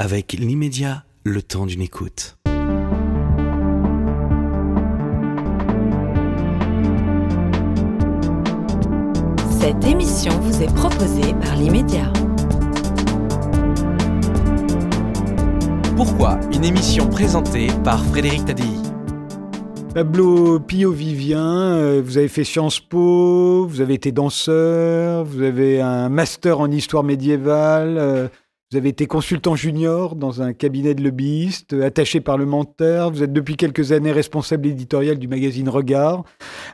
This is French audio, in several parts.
avec l'immédiat, le temps d'une écoute. Cette émission vous est proposée par l'immédiat. Pourquoi une émission présentée par Frédéric Tadei? Pablo Pio-Vivien, euh, vous avez fait Sciences Po, vous avez été danseur, vous avez un master en histoire médiévale, euh, vous avez été consultant junior dans un cabinet de lobbyistes, attaché parlementaire. Vous êtes depuis quelques années responsable éditorial du magazine Regard,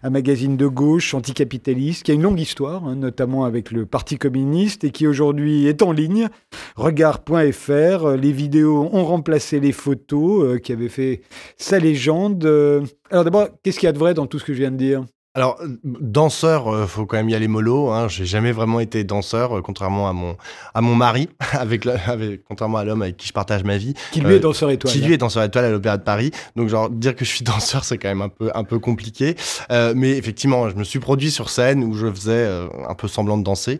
un magazine de gauche anticapitaliste qui a une longue histoire, hein, notamment avec le Parti communiste et qui aujourd'hui est en ligne. Regard.fr. Les vidéos ont remplacé les photos euh, qui avaient fait sa légende. Euh, alors d'abord, qu'est-ce qu'il y a de vrai dans tout ce que je viens de dire? Alors, danseur, euh, faut quand même y aller mollo. Hein. J'ai jamais vraiment été danseur, euh, contrairement à mon à mon mari, avec, avec contrairement à l'homme avec qui je partage ma vie. Qui lui est euh, danseur étoile. Qui lui est danseur étoile à l'Opéra de Paris. Donc, genre dire que je suis danseur, c'est quand même un peu un peu compliqué. mais effectivement, je me suis produit sur scène où je faisais un peu semblant de danser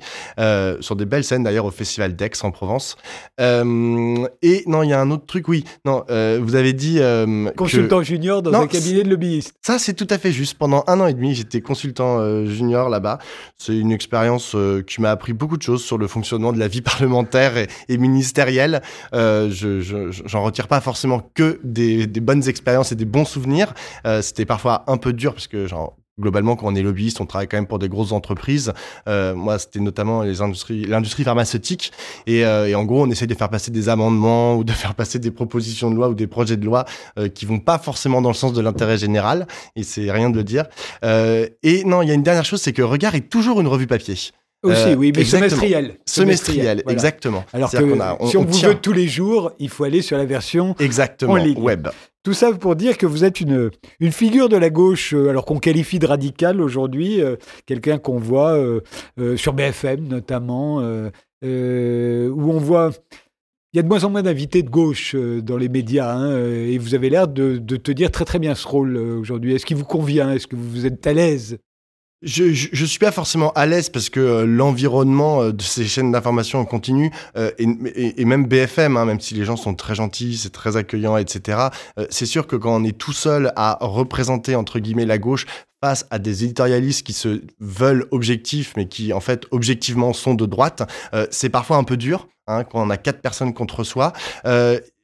sur des belles scènes d'ailleurs au Festival d'Aix en Provence. et non, il y a un autre truc. Oui, non, vous avez dit consultant junior dans un cabinet de lobbyiste. Ça, c'est tout à fait juste. Pendant un an et demi, j'étais consultant euh, junior là-bas. C'est une expérience euh, qui m'a appris beaucoup de choses sur le fonctionnement de la vie parlementaire et, ministérielle. Euh, je, j'en retire pas forcément que des, des, bonnes expériences et des bons souvenirs. C'était parfois un peu dur parce que genre globalement, quand on est lobbyiste, on travaille quand même pour des grosses entreprises. Euh, moi, c'était notamment les industries, l'industrie pharmaceutique. Et, euh, et, en gros, on essaie de faire passer des amendements ou de faire passer des propositions de loi ou des projets de loi euh, qui vont pas forcément dans le sens de l'intérêt général. Et c'est rien de le dire. Euh, et non, il y a une dernière chose, c'est que Regard est toujours une revue papier. Aussi, oui, mais semestriel. Semestriel, exactement. Alors que si on, vous veut tous les jours, il faut aller sur la version exactement, en ligne. web. Tout ça pour dire que vous êtes une, une figure de la gauche, euh, alors qu'on qualifie de radical aujourd'hui, euh, quelqu'un qu'on voit euh, sur BFM notamment, où on voit... Il y a de moins en moins d'invités de gauche dans les médias, hein, et vous avez l'air de, de, tenir très très bien ce rôle aujourd'hui. Est-ce qu'il vous convient? Est-ce que vous êtes à l'aise? Je, je, suis pas forcément à l'aise parce que euh, l'environnement euh, de ces chaînes d'information en continu euh, et, même BFM, hein, même si les gens sont très gentils, c'est très accueillant, etc. c'est sûr que quand on est tout seul à représenter entre guillemets la gauche face à des éditorialistes qui se veulent objectifs mais qui en fait objectivement sont de droite, c'est parfois un peu dur. Hein, quand on a quatre personnes contre soi.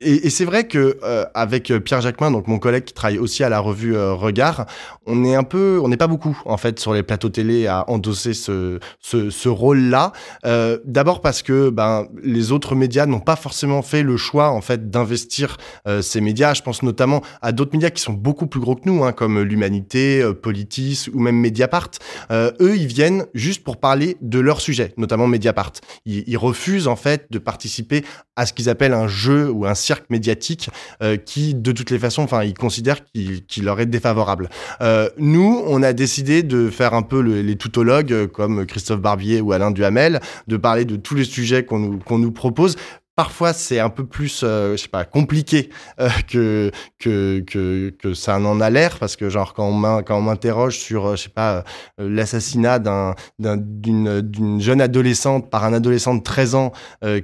Et, c'est vrai que euh, avec Pierre Jacquemin, donc mon collègue qui travaille aussi à la revue euh, Regard, on est un peu, on n'est pas beaucoup en fait sur les plateaux télé à endosser ce, ce, rôle-là. Euh, D'abord parce que ben les autres médias n'ont pas forcément fait le choix en fait d'investir euh, ces médias. Je pense notamment à d'autres médias qui sont beaucoup plus gros que nous, hein, comme l'Humanité, Politis ou même Mediapart. eux, ils viennent juste pour parler de leur sujet, notamment Mediapart. Ils, ils refusent en fait de participer à ce qu'ils appellent un jeu ou un cirque médiatique euh, qui, de toutes les façons, enfin, ils considèrent qu'il leur est défavorable. Euh, nous, on a décidé de faire un peu les tautologues, euh, comme Christophe Barbier ou Alain Duhamel, de parler de tous les sujets qu'on nous propose, parfois c'est un peu plus euh, je pas compliqué euh, que, que que ça n'en a l'air parce que genre quand on m'interroge sur euh, je sais pas l'assassinat d'un d'une d'une jeune adolescente par un adolescent de 13 ans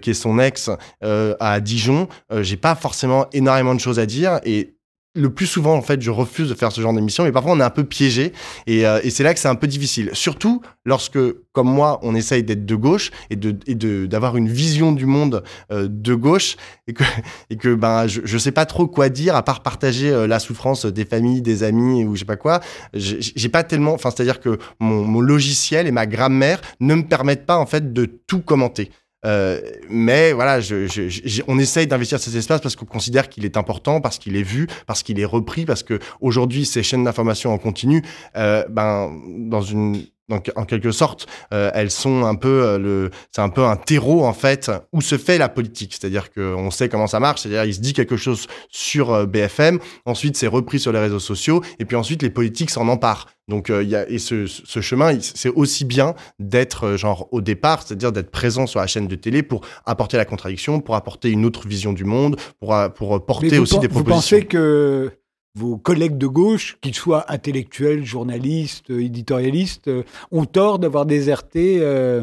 qui est son ex à Dijon j'ai pas forcément énormément de choses à dire et le plus souvent, en fait, je refuse de faire ce genre d'émission, mais parfois on est un peu piégé, et, euh, c'est là que c'est un peu difficile. Surtout lorsque, comme moi, on essaye d'être de gauche et de d'avoir une vision du monde euh, de gauche, et que ben je je sais pas trop quoi dire à part partager euh, la souffrance des familles, des amis ou je sais pas quoi. J'ai pas tellement, enfin c'est-à-dire que mon, mon logiciel et ma grammaire ne me permettent pas en fait de tout commenter. Euh, mais voilà, je, je, on essaye d'investir ces espaces parce qu'on considère qu'il est important, parce qu'il est vu, parce qu'il est repris, parce que aujourd'hui ces chaînes d'information en continu, euh, ben dans une donc en quelque sorte, euh, elles sont un peu euh, le, c'est un peu un terreau en fait où se fait la politique. C'est-à-dire qu'on sait comment ça marche. C'est-à-dire il se dit quelque chose sur euh, BFM, ensuite c'est repris sur les réseaux sociaux, et puis ensuite les politiques s'en emparent. Donc il y a et ce, ce chemin, c'est aussi bien d'être genre au départ, c'est-à-dire d'être présent sur la chaîne de télé pour apporter la contradiction, pour apporter une autre vision du monde, pour pour porter aussi des propositions. Vous pensez que vos collègues de gauche, qu'ils soient intellectuels, journalistes, éditorialistes, euh, ont tort d'avoir déserté euh,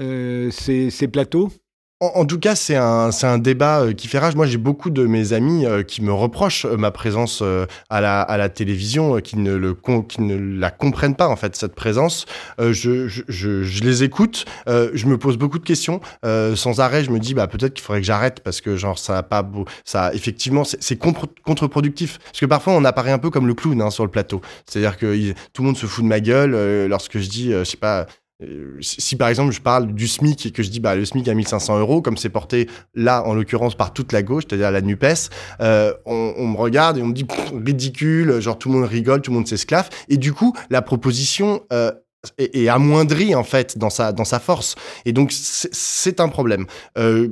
euh, ces, plateaux? En, tout cas, c'est un, c'est un débat euh, qui fait rage. Moi, j'ai beaucoup de mes amis euh, qui me reprochent euh, ma présence à, la, à la télévision, qui, ne le, qui ne la comprennent pas, en fait, cette présence. Je, je, je, les écoute, je me pose beaucoup de questions. sans arrêt, je me dis, bah, peut-être qu'il faudrait que j'arrête parce que, genre, ça a pas beau. Ça, effectivement, c'est, contre-productif. Parce que parfois, on apparaît un peu comme le clown hein, sur le plateau. C'est-à-dire que tout le monde se fout de ma gueule lorsque je dis, je sais pas, si par exemple je parle du SMIC et que je dis bah le SMIC à 1500 euros, comme c'est porté là en l'occurrence par toute la gauche, c'est-à-dire la Nupes, euh, on, me regarde et on me dit ridicule, genre tout le monde rigole, tout le monde s'esclave, et du coup la proposition euh, est, amoindrie en fait dans sa dans sa force, et donc c'est un problème. Euh,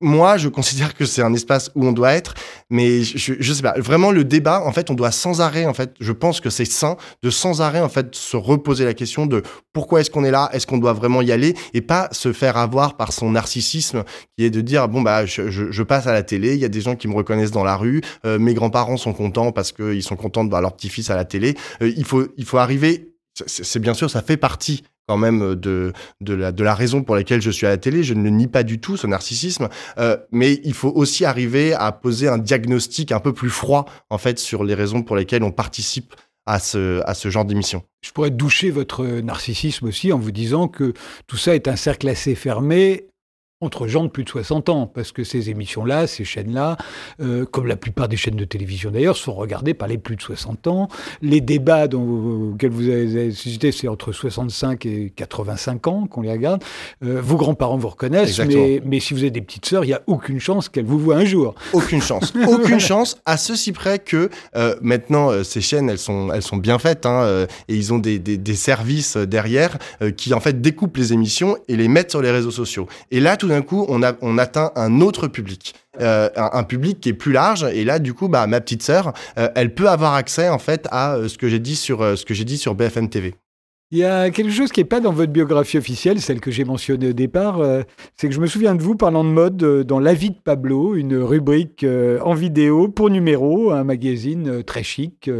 moi, je considère que c'est un espace où on doit être, mais je, je sais pas. Vraiment, le débat, en fait, on doit sans arrêt, en fait, je pense que c'est sain de sans arrêt, en fait, se reposer la question de pourquoi est-ce qu'on est là, est-ce qu'on doit vraiment y aller, et pas se faire avoir par son narcissisme, qui est de dire bon bah, je, je, passe à la télé, il y a des gens qui me reconnaissent dans la rue, euh, mes grands-parents sont contents parce qu'ils sont contents de voir leur petit-fils à la télé. Euh, il faut, il faut arriver c'est bien sûr, ça fait partie quand même de, de, la, de la raison pour laquelle je suis à la télé. Je ne le nie pas du tout, ce narcissisme. Euh, mais il faut aussi arriver à poser un diagnostic un peu plus froid, en fait, sur les raisons pour lesquelles on participe à ce, à ce genre d'émission. Je pourrais doucher votre narcissisme aussi en vous disant que tout ça est un cercle assez fermé entre gens de plus de 60 ans, parce que ces émissions-là, ces chaînes-là, euh, comme la plupart des chaînes de télévision d'ailleurs, sont regardées par les plus de 60 ans. Les débats dont, auxquels vous avez suscité, c'est entre 65 et 85 ans qu'on les regarde. Euh, vos grands-parents vous reconnaissent, mais, mais, si vous avez des petites sœurs, il n'y a aucune chance qu'elles vous voient un jour. Aucune chance. aucune chance, à ceci près que euh, maintenant, ces chaînes, elles sont, elles sont bien faites, hein, et ils ont des, des, des services derrière qui, en fait, découpent les émissions et les mettent sur les réseaux sociaux. Et là, tout d'un coup, on atteint un autre public. Euh, un, public qui est plus large et là du coup bah ma petite sœur euh, elle peut avoir accès en fait à euh, ce que j'ai dit sur ce que j'ai dit sur BFM TV. Il y a quelque chose qui n'est pas dans votre biographie officielle, celle que j'ai mentionnée au départ, euh, c'est que je me souviens de vous parlant de mode euh, dans La vie de Pablo, une rubrique euh, en vidéo pour numéro, un magazine très chic,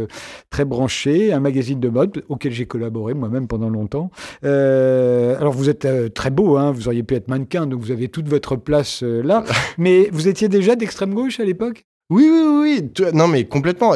très branché, un magazine de mode auquel j'ai collaboré moi-même pendant longtemps. alors vous êtes très beau, hein, vous auriez pu être mannequin, donc vous avez toute votre place là, mais vous étiez déjà d'extrême gauche à l'époque? Oui, oui, oui. Non, mais complètement.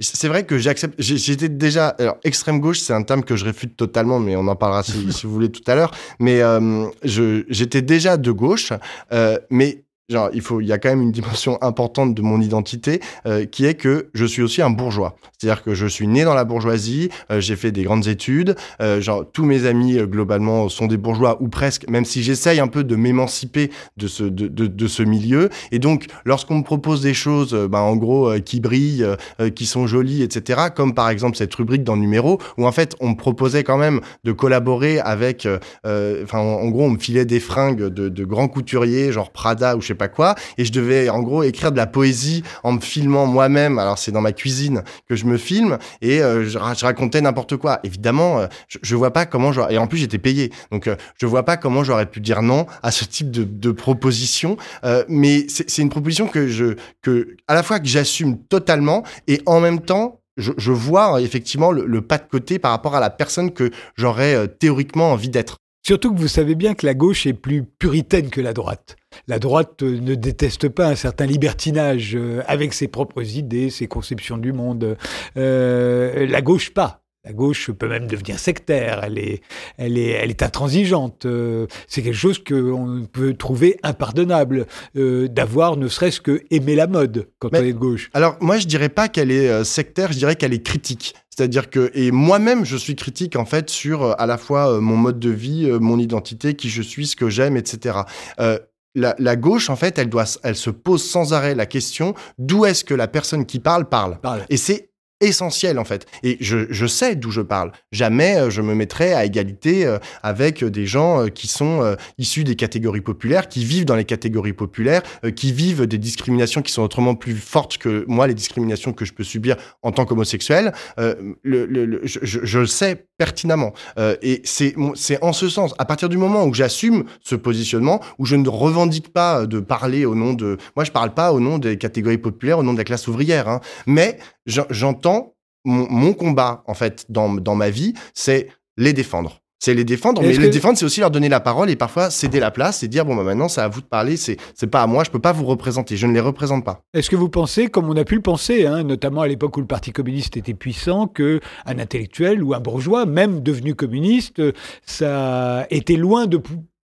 C'est vrai que j'accepte. J'étais déjà. Alors, extrême gauche, c'est un terme que je réfute totalement, mais on en parlera si, vous voulez tout à l'heure. Mais euh, j'étais déjà de gauche, euh, mais genre, il faut, il y a quand même une dimension importante de mon identité euh, qui est que je suis aussi un bourgeois. C'est-à-dire que je suis né dans la bourgeoisie, euh, j'ai fait des grandes études, euh, genre tous mes amis globalement sont des bourgeois ou presque, même si j'essaye un peu de m'émanciper de ce de, de, ce milieu. Et donc, lorsqu'on me propose des choses, bah, en gros, qui brillent, qui sont jolies, etc., comme par exemple cette rubrique dans Numéro, où en fait on me proposait quand même de collaborer avec, enfin en, en, gros on me filait des fringues de, de grands couturiers, genre Prada ou je sais pas quoi, et je devais en gros écrire de la poésie en me filmant moi-même. Alors c'est dans ma cuisine que je me filme et euh, je, racontais n'importe quoi. Évidemment, euh, je, vois pas comment j'aurais et en plus j'étais payé, donc euh, je vois pas comment j'aurais pu dire non à ce type de, proposition. mais c'est une proposition que je que à la fois que j'assume totalement et en même temps je, vois effectivement le, le, pas de côté par rapport à la personne que j'aurais théoriquement envie d'être. Surtout que vous savez bien que la gauche est plus puritaine que la droite. La droite ne déteste pas un certain libertinage euh, avec ses propres idées, ses conceptions du monde. Euh, la gauche pas. La gauche peut même devenir sectaire, elle est, elle est, elle est intransigeante. Euh, c'est quelque chose qu'on peut trouver impardonnable d'avoir ne serait-ce que aimer la mode quand on est de gauche. Alors moi je dirais pas qu'elle est sectaire, je dirais qu'elle est critique. C'est-à-dire que, et moi-même, je suis critique en fait sur euh, à la fois euh, mon mode de vie, euh, mon identité, qui je suis, ce que j'aime, etc. La, la, gauche, en fait, elle, doit, elle se pose sans arrêt la question d'où est-ce que la personne qui parle parle? parle. Et c'est essentiel en fait. Et je, je sais d'où je parle. Jamais euh, je me mettrai à égalité euh, avec des gens euh, qui sont issus des catégories populaires, qui vivent dans les catégories populaires, qui vivent des discriminations qui sont autrement plus fortes que moi, les discriminations que je peux subir en tant qu'homosexuel. le, le, je, je, le sais pertinemment. et c'est c'est en ce sens, à partir du moment où j'assume ce positionnement, où je ne revendique pas de parler au nom de... Moi, je parle pas au nom des catégories populaires, au nom de la classe ouvrière, hein, mais j'entends mon, mon, combat, en fait, dans, dans ma vie, c'est les défendre. C'est les défendre, Et mais les que- défendre, c'est aussi leur donner la parole et parfois céder la place et dire bon bah maintenant c'est à vous de parler, c'est c'est pas à moi, je peux pas vous représenter, je ne les représente pas. Est-ce que vous pensez, comme on a pu le penser, hein, notamment à l'époque où le Parti communiste était puissant, que un intellectuel ou un bourgeois, même devenu communiste, euh, ça était loin de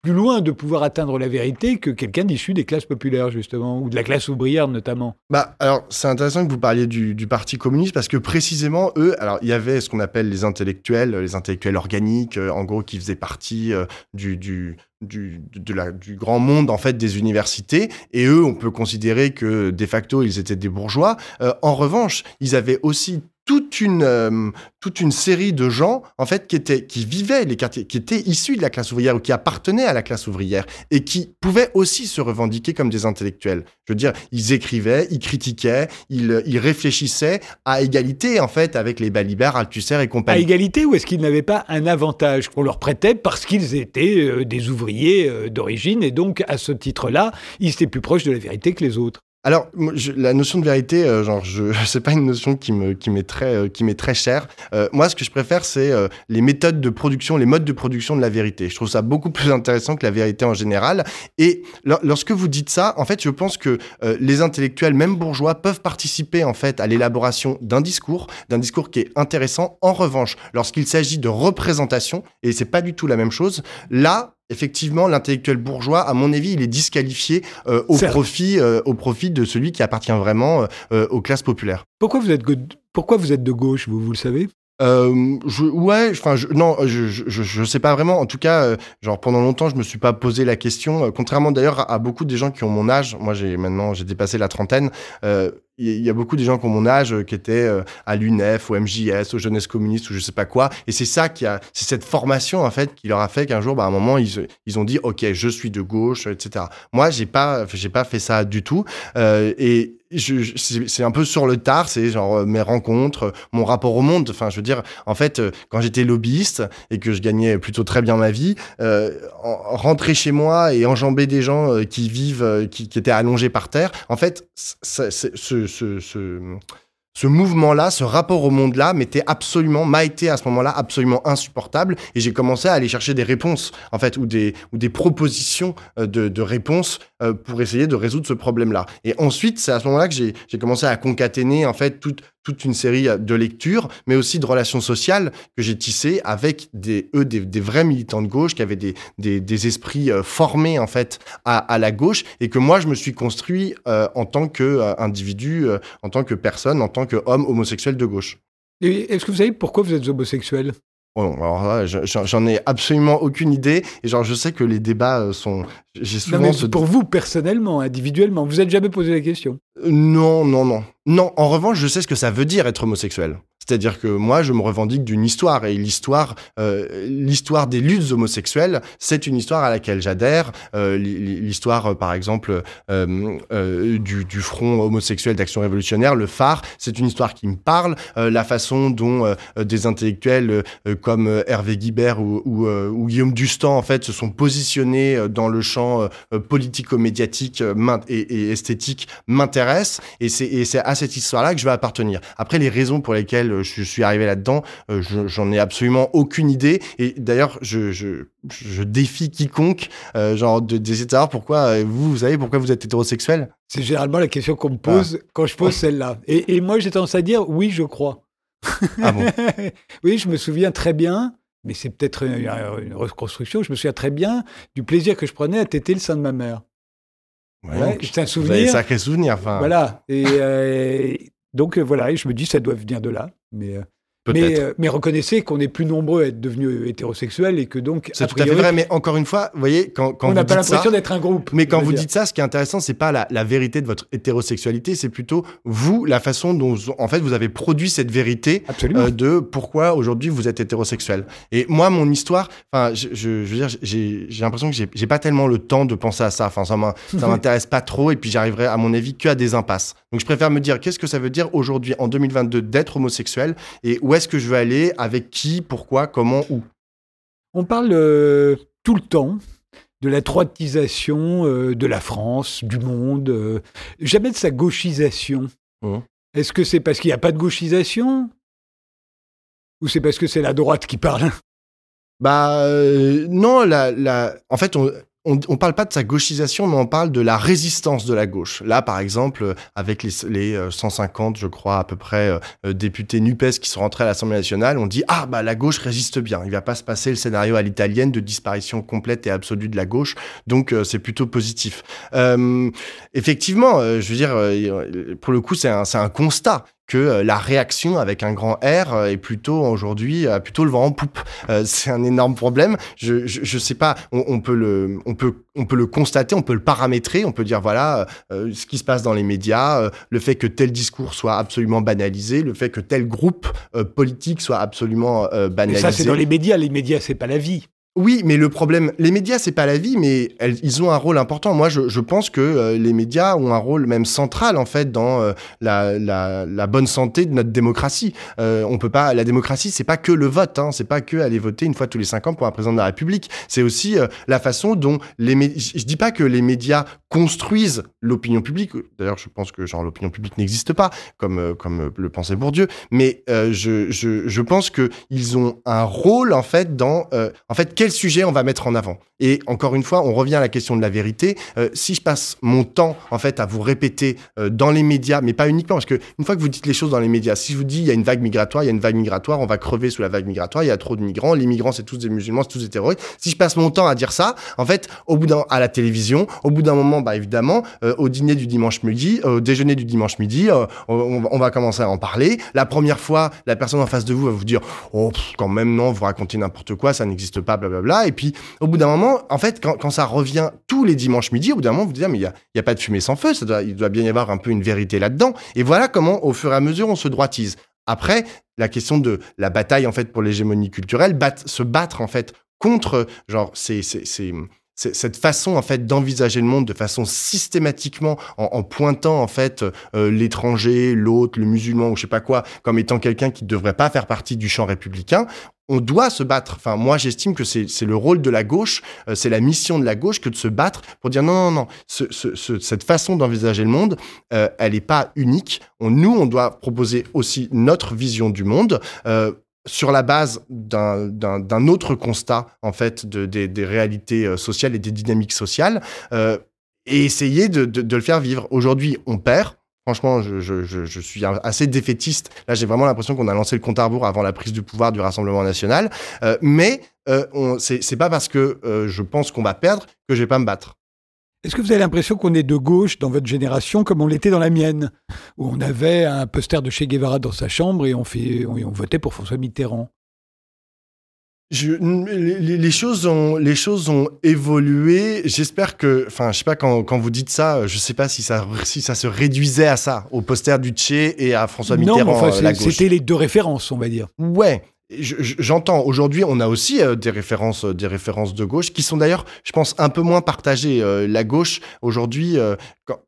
plus loin de pouvoir atteindre la vérité que quelqu'un d'issu des classes populaires justement ou de la classe ouvrière notamment. Bah, alors, c'est intéressant que vous parliez du, Parti communiste parce que précisément, eux, alors, il y avait ce qu'on appelle les intellectuels, les intellectuels organiques, euh, en gros, qui faisaient partie euh, du, du, du, du grand monde, en fait, des universités. Et eux, on peut considérer que, de facto, ils étaient des bourgeois. Euh, en revanche, ils avaient aussi toute une, euh, toute une série de gens, en fait, qui, étaient, qui vivaient les quartiers, qui étaient issus de la classe ouvrière ou qui appartenaient à la classe ouvrière et qui pouvaient aussi se revendiquer comme des intellectuels. Je veux dire, ils écrivaient, ils critiquaient, ils, ils réfléchissaient à égalité, en fait, avec les Balibert, Althusser et À compagnie. égalité ou est-ce qu'ils n'avaient pas un avantage qu'on leur prêtait parce qu'ils étaient euh, des ouvriers euh, d'origine et donc à ce titre-là, ils étaient plus proches de la vérité que les autres? Alors, je- la notion de vérité, euh, genre, je, c'est pas une notion qui me, qui m'est très, euh, qui m'est très chère. Euh, moi, ce que je préfère, c'est euh, les méthodes de production, les modes de production de la vérité. Je trouve ça beaucoup plus intéressant que la vérité en général. Et lor- lorsque vous dites ça, en fait, je pense que euh, les intellectuels, même bourgeois, peuvent participer en fait à l'élaboration d'un discours, d'un discours qui est intéressant. En revanche, lorsqu'il s'agit de représentation, et c'est pas du tout la même chose, là. Effectivement, l'intellectuel bourgeois, à mon avis, il est disqualifié euh, au Certes. profit, euh, au profit de celui qui appartient vraiment euh, aux classes populaires. Pourquoi vous êtes, pourquoi vous êtes de gauche, vous, vous le savez? Euh, je, ouais, enfin, je, non, je, je, je, je sais pas vraiment. En tout cas, euh, genre pendant longtemps, je me suis pas posé la question. euh, contrairement d'ailleurs à, à beaucoup des gens qui ont mon âge. Moi, j'ai maintenant, j'ai dépassé la trentaine. Euh, Il y, a beaucoup des gens ont mon âge euh, qui étaient euh, à l'UNEF, au MJS, aux Jeunesses communistes ou je sais pas quoi. Et c'est ça qui a, c'est cette formation en fait qui leur a fait qu'un jour, bah, à un moment, ils, ils ont dit, ok, je suis de gauche, etc. Moi, j'ai pas, j'ai pas fait ça du tout. Euh, et c'est un peu sur le tard, c'est genre mes rencontres, mon rapport au monde. Enfin, je veux dire, en fait, quand j'étais lobbyiste et que je gagnais plutôt très bien ma vie, en- rentrer chez moi et enjamber des gens qui vivent, qui, étaient allongés par terre, en fait, ce, ce, ce, mouvement-là, ce rapport au monde-là, m'était absolument, m'a été à ce moment-là absolument insupportable. Et j'ai commencé à aller chercher des réponses, en fait, ou des, ou des propositions euh, de, de réponses euh, pour essayer de résoudre ce problème-là. Et ensuite, c'est à ce moment-là que j'ai commencé à concaténer, en fait, toute, toute une série euh, de lectures, mais aussi de relations sociales que j'ai tissées avec des, eux, des, vrais militants de gauche qui avaient des, esprits euh, formés, en fait, à, la gauche et que moi, je me suis construit euh, en tant qu'individu, en tant que personne, en tant qu'homme homosexuel de gauche. Est-ce que vous savez pourquoi vous êtes homosexuel? Alors là, j'en ai absolument aucune idée. Et genre, je sais que les débats euh, sont. J'ai Non, mais ce. Pour vous, personnellement, individuellement, vous n'êtes jamais posé la question? Non, non, non. Non, en revanche, je sais ce que ça veut dire être homosexuel. C'est-à-dire que moi, je me revendique d'une histoire et l'histoire, euh, l'histoire des luttes homosexuelles, c'est une histoire à laquelle j'adhère. Euh, l'hi- l'histoire, euh, par exemple, du, Front homosexuel d'action révolutionnaire, le phare, c'est une histoire qui me parle. La façon dont des intellectuels comme Hervé Guibert ou, Guillaume Dustan, en fait, se sont positionnés dans le champ politico-médiatique et, esthétique m'intéresse et c'est à cette histoire-là que je vais appartenir. Après, les raisons pour lesquelles je suis arrivé là-dedans, euh, je- j'en ai absolument aucune idée. Et d'ailleurs, je, défie quiconque, euh, genre, de- de savoir pourquoi euh, vous, vous savez pourquoi vous êtes hétérosexuel. C'est généralement la question qu'on me pose quand je pose celle-là. Et, et moi, j'ai tendance à dire oui, je crois. Ah bon? Oui, je me souviens très bien, mais c'est peut-être une, une reconstruction, je me souviens très bien du plaisir que je prenais à téter le sein de ma mère. Ouais, c'est un souvenir. sacrés souvenirs. Enfin, Voilà. Et euh, donc voilà, et je me dis ça doit venir de là. Mais, euh, mais, euh, mais reconnaissez qu'on est plus nombreux à être devenus hétérosexuels et que donc C'est tout à fait vrai, mais encore une fois, vous voyez, quand, quand on n'a pas l'impression d'être un groupe. Mais quand vous dire. dites ça, ce qui est intéressant, c'est pas la, la vérité de votre hétérosexualité, c'est plutôt vous, la façon dont, en fait, vous avez produit cette vérité euh, de pourquoi aujourd'hui vous êtes hétérosexuel. Et moi, mon histoire, enfin, je, je, je veux dire, j'ai l'impression que j'ai pas tellement le temps de penser à ça. Enfin, ça m'intéresse pas trop, et puis j'arriverai, à mon avis, que à des impasses. Donc, je préfère me dire qu'est-ce que ça veut dire aujourd'hui, en 2022, d'être homosexuel, et où est-ce que je veux aller, avec qui, pourquoi, comment, où? On parle euh, tout le temps de la droitisation euh, de la France, du monde, euh, jamais de sa gauchisation. Mhm. Est-ce que c'est parce qu'il n'y a pas de gauchisation? Ou c'est parce que c'est la droite qui parle? Bah non, la, la... en fait, on, on ne parle pas de sa gauchisation, mais on parle de la résistance de la gauche. Là, par exemple, avec les, les 150, euh, je crois, à peu près, euh, euh, députés NUPES qui sont rentrés à l'Assemblée nationale, on dit Ah, bah la gauche résiste bien. Il va pas se passer le scénario à l'italienne de disparition complète et absolue de la gauche. Donc, c'est plutôt positif. effectivement, je veux dire, pour le coup, c'est un, un constat que euh, la réaction avec un grand R euh, est plutôt aujourd'hui plutôt le vent en poupe. Euh, c'est un énorme problème. Je, je, sais pas. On, peut le on peut on peut le constater, on peut le paramétrer, on peut dire voilà ce qui se passe dans les médias, le fait que tel discours soit absolument banalisé, le fait que tel groupe politique soit absolument banalisé. ça c'est dans les médias. Les médias c'est pas la vie. Oui, mais le problème, les médias, c'est pas la vie, mais ils ont un rôle important. Moi, je, pense que euh, les médias ont un rôle même central en fait dans euh, la, bonne santé de notre démocratie. Euh, on peut pas, la démocratie, c'est pas que le vote, hein, c'est pas que aller voter une fois tous les cinq ans pour un président de la République. C'est aussi la façon dont les médias. Je dis pas que les médias construisent l'opinion publique. D'ailleurs, je pense que genre l'opinion publique n'existe pas, comme comme le pensait Bourdieu. Mais je, je, je pense que ils ont un rôle en fait dans en fait quel sujet on va mettre en avant? Et encore une fois, on revient à la question de la vérité. Euh, si je passe mon temps en fait à vous répéter euh, dans les médias, mais pas uniquement, parce que une fois que vous dites les choses dans les médias, si je vous dis il y a une vague migratoire, il y a une vague migratoire, on va crever sous la vague migratoire, il y a trop de migrants, les migrants c'est tous des musulmans, c'est tous des terroristes. Si je passe mon temps à dire ça, en fait, au bout d'un à la télévision, au bout d'un moment, bah évidemment, euh, au dîner du dimanche midi, au déjeuner du dimanche midi, on, va commencer à en parler. La première fois, la personne en face de vous va vous dire oh quand même non, vous racontez n'importe quoi, ça n'existe pas, blablabla. Et puis, au bout d'un moment, en fait, quand, ça revient tous les dimanches midi, au bout d'un moment, vous dites, ah, mais il n'y a, y a, pas de fumée sans feu, ça doit, il doit bien y avoir un peu une vérité là-dedans. Et voilà comment, au fur et à mesure, on se droitise. Après, la question de la bataille, en fait, pour l'hégémonie culturelle, se battre, en fait, contre, genre, c'est cette façon en fait d'envisager le monde de façon systématiquement en, pointant en fait euh, l'étranger, l'autre, le musulman ou je sais pas quoi comme étant quelqu'un qui ne devrait pas faire partie du champ républicain. On doit se battre. Enfin, moi, j'estime que c'est le rôle de la gauche, euh, c'est la mission de la gauche que de se battre pour dire non, non, non. cette façon d'envisager le monde, euh, elle n'est pas unique. nous, on doit proposer aussi notre vision du monde sur la base d'un autre constat en fait de, des, réalités euh, sociales et des dynamiques sociales euh, et essayer de, le faire vivre. Aujourd'hui, on perd. Franchement, je, suis assez défaitiste. Là, j'ai vraiment l'impression qu'on a lancé le compte à rebours avant la prise du pouvoir du Rassemblement national. Euh, mais euh, c'est pas parce que je pense qu'on va perdre que je vais pas me battre. Est-ce que vous avez l'impression qu'on est de gauche dans votre génération comme on l'était dans la mienne, où on avait un poster de Che Guevara dans sa chambre et on, fait, on, votait pour François Mitterrand? Les, choses ont, les choses ont évolué. J'espère que, enfin, je sais pas quand, quand, vous dites ça, je sais pas si ça, si ça se réduisait à ça, au poster du Che et à François Mitterrand. Non, enfin, c'était les deux références, on va dire. Ouais, J'entends. Aujourd'hui, on a aussi euh, des références, euh, des références de gauche qui sont d'ailleurs, je pense, un peu moins partagées. Euh, la gauche aujourd'hui,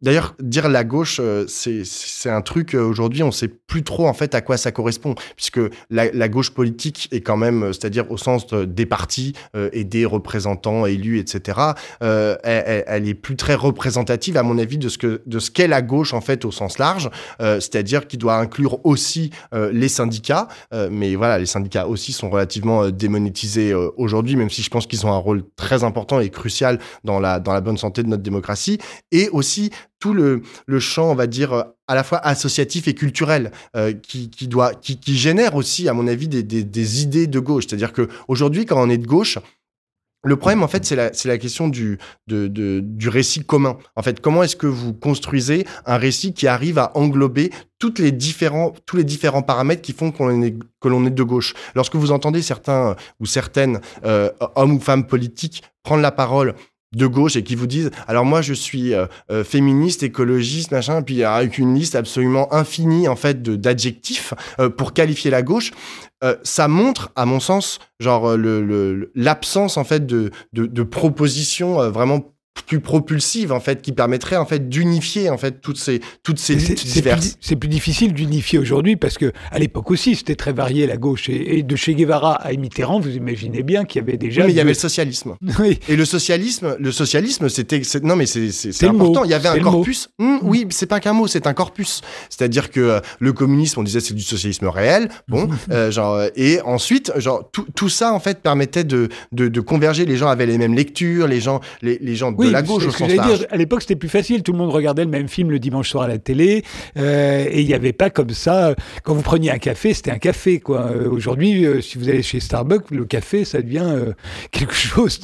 d'ailleurs, dire la gauche, c'est un truc aujourd'hui, on sait plus trop en fait à quoi ça correspond, puisque la, gauche politique est quand même, c'est-à-dire au sens des partis et des représentants élus, etc. Elle, est plus très représentative, à mon avis, de ce qu'est la gauche en fait au sens large, c'est-à-dire qu'il doit inclure aussi les syndicats, mais voilà, les syndicats aussi sont relativement euh, démonétisés euh, aujourd'hui, même si je pense qu'ils ont un rôle très important et crucial dans la, dans la bonne santé de notre démocratie. Et aussi tout le, le champ, on va dire, euh, à la fois associatif et culturel, qui, qui, doit, qui, qui, génère aussi, à mon avis, des, des, des idées de gauche. C'est-à-dire qu'aujourd'hui, quand on est de gauche, le problème, en fait, c'est la, question du récit commun. En fait, comment est-ce que vous construisez un récit qui arrive à englober toutes les différents, tous les différents paramètres qui font qu'on est, que l'on est de gauche? Lorsque vous entendez certains ou certaines euh, hommes ou femmes politiques prendre la parole de gauche et qui vous disent alors moi je suis euh, euh, féministe écologiste machin puis avec une liste absolument infinie en fait d'adjectifs pour qualifier la gauche euh, ça montre, à mon sens, genre euh, le l'absence en fait de, de, propositions euh, vraiment plus propulsive en fait, qui permettrait en fait d'unifier en fait toutes ces toutes ces luttes diverses. C'est plus, difficile d'unifier aujourd'hui parce que à l'époque aussi c'était très varié la gauche et, de Che Guevara à Mitterrand, vous imaginez bien qu'il y avait déjà. mais il y avait le socialisme. Oui. Et le socialisme, le socialisme, c'était non mais c'est important. Il y avait un corpus. Hum, oui, c'est pas qu'un mot, c'est un corpus. C'est-à-dire que euh, le communisme, on disait c'est du socialisme réel. Bon, euh, genre et ensuite genre tout, tout ça en fait permettait de, de, de converger. Les gens avaient les mêmes lectures, les gens les, les gens de la gauche au sens large. Dire, à l'époque, c'était plus facile. Tout le monde regardait le même film le dimanche soir à la télé. Euh, et il n'y avait pas comme ça. Quand vous preniez un café, c'était un café. quoi. Euh, aujourd'hui, euh, si vous allez chez Starbucks, le café, ça devient quelque chose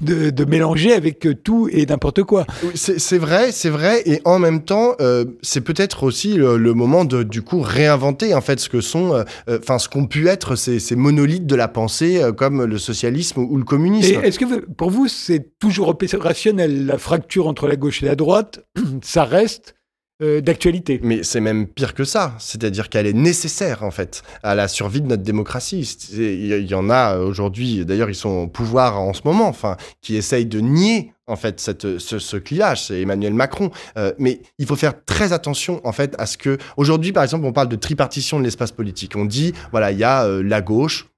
de, de, mélanger avec tout et n'importe quoi. C'est vrai, c'est vrai. Et en même temps, c'est peut-être aussi le, moment de, du coup, réinventer en fait ce que sont, enfin, ce qu'ont pu être ces, ces, monolithes de la pensée comme le socialisme ou le communisme. Est-ce que pour vous, c'est toujours opérationnel La fracture entre la gauche et la droite, ça reste euh, d'actualité. Mais c'est même pire que ça, c'est-à-dire qu'elle est nécessaire en fait à la survie de notre démocratie. Il y en a aujourd'hui, d'ailleurs ils sont au pouvoir en ce moment, enfin, qui essayent de nier en fait cette, ce, ce clivage, c'est Emmanuel Macron. Euh, mais il faut faire très attention en fait à ce que aujourd'hui par exemple on parle de tripartition de l'espace politique. On dit voilà il y a euh, la gauche,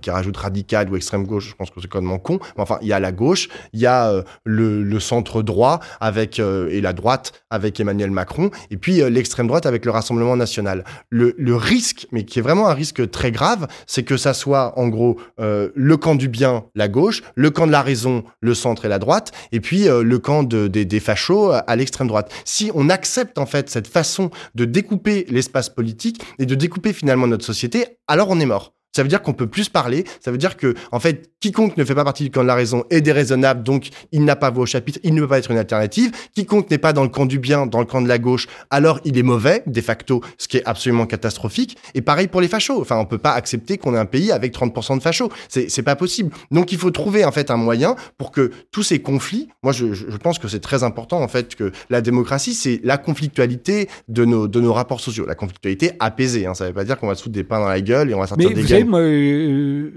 qui rajoute radical ou extrême gauche, je pense que c'est complètement con. Mais enfin, il y a la gauche, il y a euh, le, le, centre droit avec euh, et la droite avec Emmanuel Macron, et puis euh, l'extrême droite avec le Rassemblement national. Le, le, risque, mais qui est vraiment un risque très grave, c'est que ça soit en gros le camp du bien, la gauche, le camp de la raison, le centre et la droite, et puis le camp de, des, des fachos à l'extrême droite. Si on accepte en fait cette façon de découper l'espace politique et de découper finalement notre société, alors on est mort. Ça veut dire qu'on peut plus parler. Ça veut dire que, en fait, quiconque ne fait pas partie du camp de la raison est déraisonnable, donc il n'a pas voix au chapitre, il ne peut pas être une alternative. Quiconque n'est pas dans le camp du bien, dans le camp de la gauche, alors il est mauvais, de facto, ce qui est absolument catastrophique. Et pareil pour les fachos. Enfin, on peut pas accepter qu'on ait un pays avec 30% de fachos. C'est, c'est pas possible. Donc il faut trouver, en fait, un moyen pour que tous ces conflits, moi, je, je pense que c'est très important, en fait, que la démocratie, c'est la conflictualité de nos, de nos rapports sociaux. La conflictualité apaisée, hein. Ça veut pas dire qu'on va se foutre des pains dans la gueule et on va sortir des moi, euh,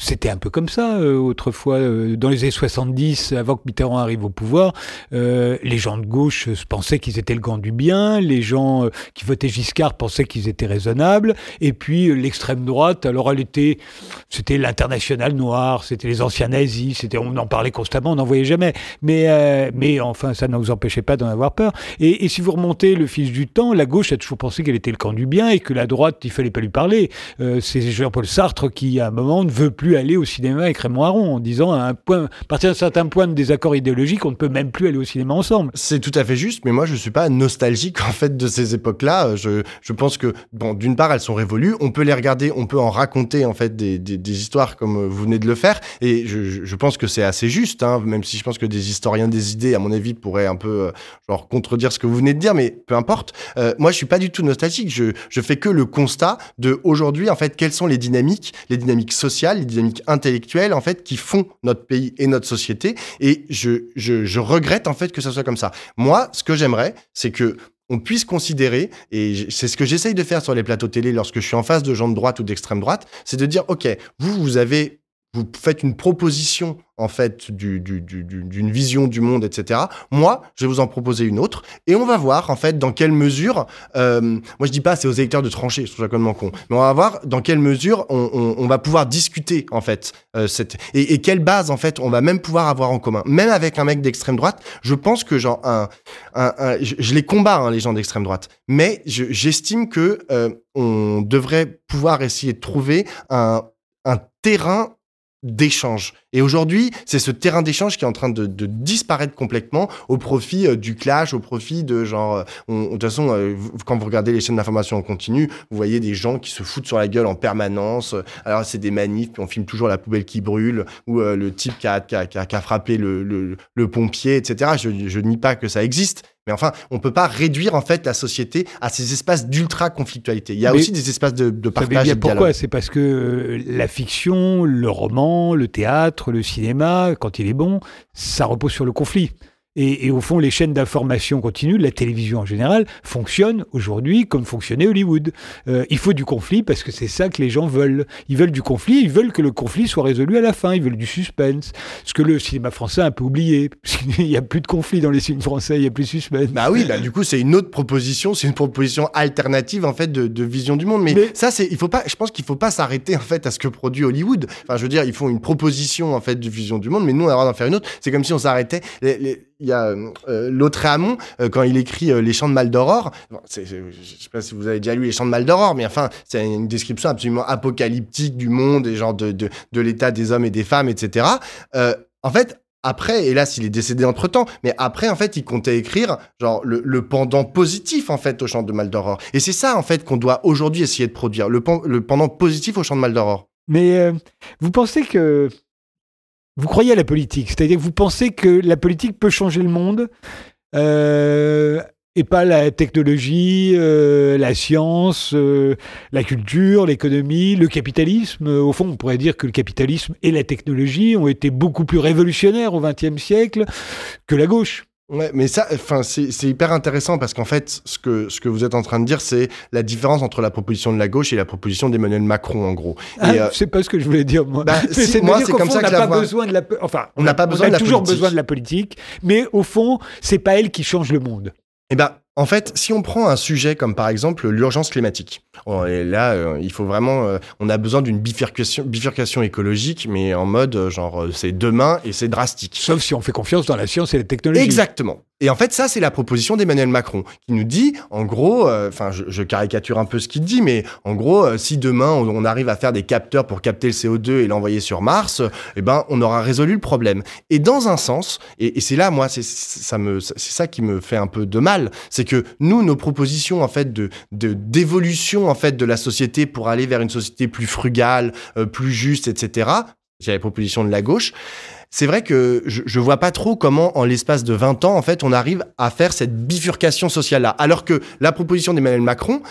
c'était un peu comme ça euh, autrefois. Euh, dans les années 70, avant que Mitterrand arrive au pouvoir, euh, les gens de gauche pensaient qu'ils étaient le camp du bien, les gens qui votaient Giscard pensaient qu'ils étaient raisonnables, et puis l'extrême droite, alors elle était, c'était l'international noir, c'était les anciens nazis, c'était, on en parlait constamment, on n'en voyait jamais, mais, mais enfin, ça ne vous empêchait pas d'en avoir peur. Et, et, si vous remontez le fil du temps, la gauche a toujours pensé qu'elle était le camp du bien et que la droite, il fallait pas lui parler. C'est Jean-Paul Sartre qui, à un moment, ne veut plus aller au cinéma avec Raymond Aron en disant à, un point, à partir d'un certain point de désaccord idéologique, on ne peut même plus aller au cinéma ensemble. C'est tout à fait juste, mais moi je suis pas nostalgique en fait de ces époques-là. Je, je pense que bon, d'une part elles sont révolues, on peut les regarder, on peut en raconter en fait des, des, des histoires comme vous venez de le faire, et je, je pense que c'est assez juste, hein, même si je pense que des historiens des idées, à mon avis, pourraient un peu euh, genre contredire ce que vous venez de dire, mais peu importe. Euh, moi je suis pas du tout nostalgique, je, je fais que le constat de aujourd'hui en fait quelles sont les dynamiques, les dynamiques sociales, les dynamiques intellectuelles en fait qui font notre pays et notre société. Et je, je, je regrette en fait que ça soit comme ça. Moi, ce que j'aimerais, c'est que on puisse considérer, et c'est ce que j'essaye de faire sur les plateaux télé lorsque je suis en face de gens de droite ou d'extrême droite, c'est de dire, OK, vous, vous avez, vous faites une proposition en fait d'une du, du, vision du monde, etc. Moi, je vais vous en proposer une autre, et on va voir en fait dans quelle mesure. Euh, moi, je dis pas c'est aux électeurs de trancher, je trouve ça complètement con, mais on va voir dans quelle mesure on, va pouvoir discuter en fait euh, et, quelle base en fait on va même pouvoir avoir en commun. Même avec un mec d'extrême droite, je pense que genre un, un, je, les combats hein, les gens d'extrême droite, mais j'estime que euh, on devrait pouvoir essayer de trouver un terrain d'échange. Et aujourd'hui, c'est ce terrain d'échange qui est en train de, de disparaître complètement au profit euh, du clash, au profit de genre... Euh, de toute façon, euh, quand vous regardez les chaînes d'information en continu, vous voyez des gens qui se foutent sur la gueule en permanence. Alors, c'est des manifs, puis on filme toujours la poubelle qui brûle, ou le type qui a, qui a, qui a, frappé le, le, le, pompier, etc. Je, je nie pas que ça existe, mais enfin, on peut pas réduire en fait la société à ces espaces d'ultra conflictualité. Il y a aussi des espaces de, de partage. Bien pourquoi? C'est parce que la fiction, le roman, le théâtre, le cinéma, quand il est bon, ça repose sur le conflit. Et, et au fond, les chaînes d'information continue, la télévision en général, fonctionnent aujourd'hui comme fonctionnait Hollywood. Euh, il faut du conflit parce que c'est ça que les gens veulent. Ils veulent du conflit, ils veulent que le conflit soit résolu à la fin, ils veulent du suspense. Ce que le cinéma français a un peu oublié. il n'y a plus de conflit dans les films français, il n'y a plus de suspense. Bah oui, bah du coup, c'est une autre proposition, c'est une proposition alternative en fait de, de vision du monde. Mais, Mais- ça, c'est, il faut pas, je pense qu'il faut pas s'arrêter en fait à ce que produit Hollywood. Enfin, je veux dire, ils font une proposition en fait de vision du monde, mais nous, on a le droit d'en faire une autre. C'est comme si on s'arrêtait. Les- les- Il y a euh, l'autre Hamon euh, quand il écrit euh, Les Chants de Maldoror. Bon, je sais pas si vous avez déjà lu Les Chants de Maldoror, mais enfin, c'est une description absolument apocalyptique du monde et genre de, de, l'état des hommes et des femmes, etc. Euh, en fait, après, hélas, il est décédé entre temps, mais après, en fait, il comptait écrire, genre, le, le pendant positif, en fait, au chant de Maldoror. Et c'est ça, en fait, qu'on doit aujourd'hui essayer de produire, le, le pendant positif au chant de Maldoror. Mais euh, vous pensez que. Vous croyez à la politique, c'est-à-dire que vous pensez que la politique peut changer le monde euh, et pas la technologie, euh, la science, euh, la culture, l'économie, le capitalisme. Au fond, on pourrait dire que le capitalisme et la technologie ont été beaucoup plus révolutionnaires au XXe siècle que la gauche. Ouais, mais ça, enfin, c'est hyper intéressant parce qu'en fait, ce que, ce que vous êtes en train de dire, c'est la différence entre la proposition de la gauche et la proposition d'Emmanuel Macron, en gros. Ah, euh, c'est pas ce que je voulais dire, moi. Bah, c'est moi, c'est comme fond, ça que on n'a pas vois. besoin de la. Enfin, On n'a pas besoin de la toujours politique. besoin de la politique, mais au fond, c'est pas elle qui change le monde. Eh ben, en fait, si on prend un sujet comme par exemple l'urgence climatique, et là, euh, il faut vraiment, euh, on a besoin d'une bifurcation, bifurcation écologique, mais en mode euh, genre c'est demain et c'est drastique. Sauf si on fait confiance dans la science et la technologie. Exactement. Et en fait, ça, c'est la proposition d'Emmanuel Macron, qui nous dit, en gros, euh, enfin, je, je caricature un peu ce qu'il dit, mais en gros, euh, si demain on, on arrive à faire des capteurs pour capter le CO2 et l'envoyer sur Mars, euh, eh ben, on aura résolu le problème. Et dans un sens, et, et c'est là, moi, c'est ça me, c'est ça qui me fait un peu de mal, c'est que nous, nos propositions en fait de de- d'évolution en fait de la société pour aller vers une société plus frugale, plus juste, etc. J'ai les propositions de la gauche c'est vrai que je, je vois pas trop comment, en l'espace de 20 ans, en fait, on arrive à faire cette bifurcation sociale-là. Alors que la proposition d'Emmanuel Macron,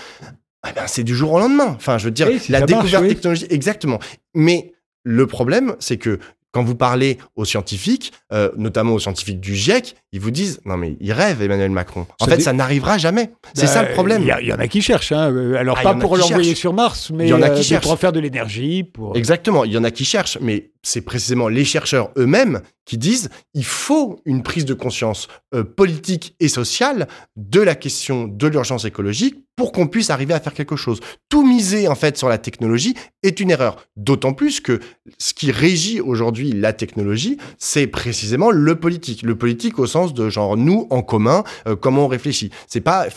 eh ben, c'est du jour au lendemain. Enfin, je veux dire, Oui, si la marche, découverte oui. technologique, exactement. Mais le problème, c'est que quand vous parlez aux scientifiques, euh, notamment aux scientifiques du GIEC, ils vous disent non mais ils rêvent Emmanuel Macron. En Ça fait, ça n'arrivera jamais. C'est Bah, ça le problème. Il y, il en a qui cherchent. hein. Euh, Alors, Ah, il pas pour l'envoyer sur Mars, mais, Il y en a qui euh, pour en faire de l'énergie. Pour... Exactement, il y en a qui cherchent, mais c'est précisément les chercheurs eux-mêmes qui disent il faut une prise de conscience euh, politique et sociale de la question de l'urgence écologique pour qu'on puisse arriver à faire quelque chose. Tout miser en fait sur la technologie est une erreur, d'autant plus que ce qui régit aujourd'hui la technologie, c'est précisément le politique, le politique au sens de genre nous en commun, euh, comment on réfléchit. C'est pas,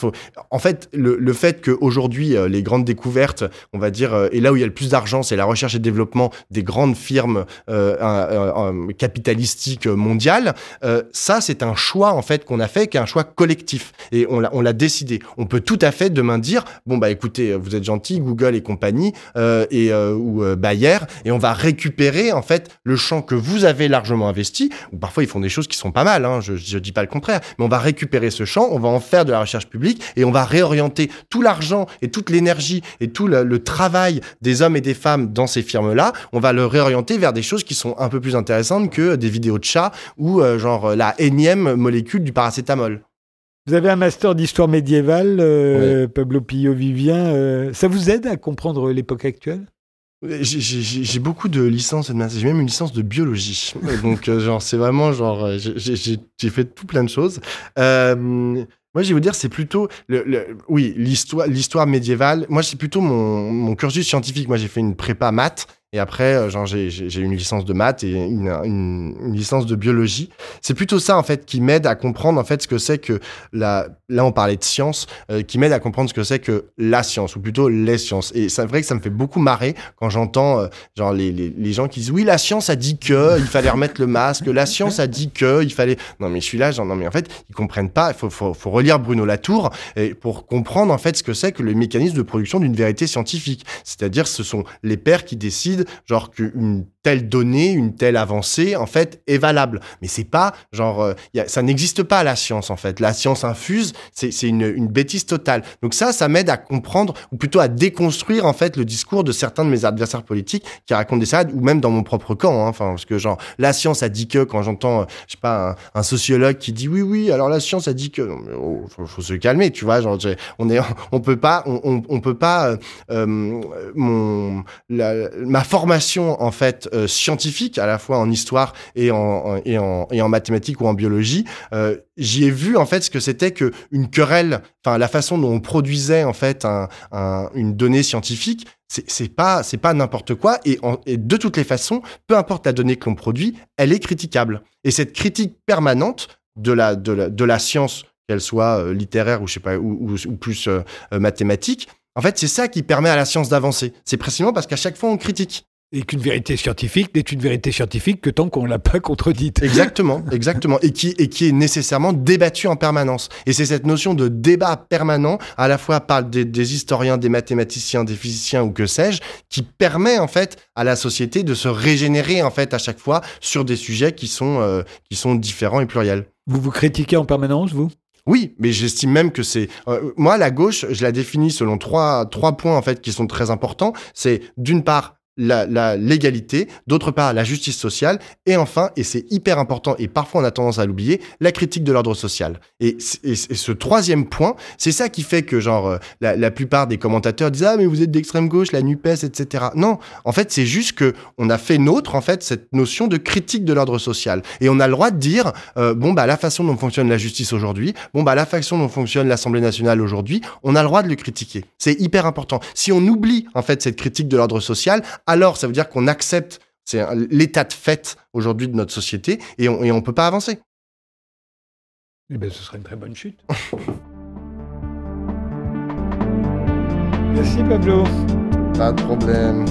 en fait, le, le fait qu'aujourd'hui euh, les grandes découvertes, on va dire, euh, et là où il y a le plus d'argent, c'est la recherche et développement des grandes firmes euh, capitalistiques mondiales. Euh, ça, c'est un choix en fait qu'on a fait, qui est un choix collectif, et on l'a, décidé. On peut tout à fait demain dire, bon bah écoutez, vous êtes gentil, Google et compagnie, euh, et ou Bayer, et on va récupérer en fait le champ que vous avez largement investi. Ou parfois ils font des choses qui sont pas mal, hein, je, je dis pas le contraire, mais on va récupérer ce champ, on va en faire de la recherche publique et on va réorienter tout l'argent et toute l'énergie et tout le, le travail des hommes et des femmes dans ces firmes-là, on va le réorienter vers des choses qui sont un peu plus intéressantes que des vidéos de chats ou euh, genre euh, la énième molécule du paracétamol. Vous avez un master d'histoire médiévale, euh, Pablo Pillo-Vivien. euh, ça vous aide à comprendre l'époque actuelle? J'ai- beaucoup de licences. J'ai même une licence de biologie. Donc, genre, c'est vraiment genre, j'ai- fait tout plein de choses. Euh, moi, je vais vous dire, c'est plutôt, le, le- oui, l'histoire, l'histoire médiévale. Moi, c'est plutôt mon, mon cursus scientifique. Moi, j'ai fait une prépa maths. Et après, euh, genre, j'ai une licence de maths et une, une- licence de biologie. C'est plutôt ça, en fait, qui m'aide à comprendre, en fait, ce que c'est que la, là, on parlait de science, euh, qui m'aide à comprendre ce que c'est que la science, ou plutôt les sciences. Et c'est vrai que ça me fait beaucoup marrer quand j'entends, euh, genre, les, les, les gens qui disent, oui, la science a dit que, il fallait remettre le masque, la science a dit que, il fallait, non, mais je suis là, genre, non, mais en fait, ils comprennent pas, il faut, faut, faut relire Bruno Latour, pour comprendre, en fait, ce que c'est que le mécanisme de production d'une vérité scientifique. C'est-à-dire, ce sont les pairs qui décident genre qu'une telle donnée, une telle avancée, en fait, est valable. Mais c'est pas, genre, euh, ça n'existe pas la science, en fait. La science infuse, c'est une, bêtise totale. Donc ça, ça m'aide à comprendre, ou plutôt à déconstruire, en fait, le discours de certains de mes adversaires politiques qui racontent des salades, ou même dans mon propre camp, hein. enfin, parce que, genre, la science a dit que, quand j'entends, euh, je sais pas, un, sociologue qui dit oui, oui, alors la science a dit que, oh, faut, faut, se calmer, tu vois, genre, on est, on peut pas, on peut pas, euh, euh mon, la, ma formation, en fait, euh, scientifique, à la fois en histoire et en, et en, et en mathématiques ou en biologie, euh, j'y ai vu en fait ce que c'était que une querelle, enfin la façon dont on produisait en fait un, un, une donnée scientifique, c'est pas c'est pas n'importe quoi. Et, de toutes les façons, peu importe la donnée que l'on produit, elle est critiquable. Et cette critique permanente de la de la, de la science, qu'elle soit euh, littéraire ou je sais pas ou plus euh, mathématique, en fait, c'est ça qui permet à la science d'avancer. C'est précisément parce qu'à chaque fois, on critique. Et qu'une vérité scientifique n'est une vérité scientifique que tant qu'on ne l'a pas contredite. Exactement, exactement. Et qui, et qui est nécessairement débattue en permanence. Et c'est cette notion de débat permanent, à la fois par des, des, historiens, des mathématiciens, des physiciens ou que sais-je, qui permet en fait à la société de se régénérer en fait à chaque fois sur des sujets qui sont, euh, qui sont différents et pluriels. Vous vous critiquez en permanence, vous? Oui, mais j'estime même que c'est euh, moi la gauche, je la définis selon trois trois points en fait qui sont très importants. C'est d'une part la, légalité, d'autre part la justice sociale, et enfin, et c'est hyper important, et parfois on a tendance à l'oublier, la critique de l'ordre social. Et, ce troisième point, c'est ça qui fait que genre euh, la, la, plupart des commentateurs disent ah mais vous êtes d'extrême gauche, la Nupes, etc. Non, en fait c'est juste que on a fait nôtre en fait cette notion de critique de l'ordre social, et on a le droit de dire euh, bon bah la façon dont fonctionne la justice aujourd'hui, bon bah la façon dont fonctionne l'Assemblée nationale aujourd'hui, on a le droit de le critiquer. C'est hyper important. Si on oublie en fait cette critique de l'ordre social, alors ça veut dire qu'on accepte c'est l'état de fait aujourd'hui de notre société et on ne peut pas avancer. Eh bien, ce serait une très bonne chute. Merci Pablo. Pas de problème.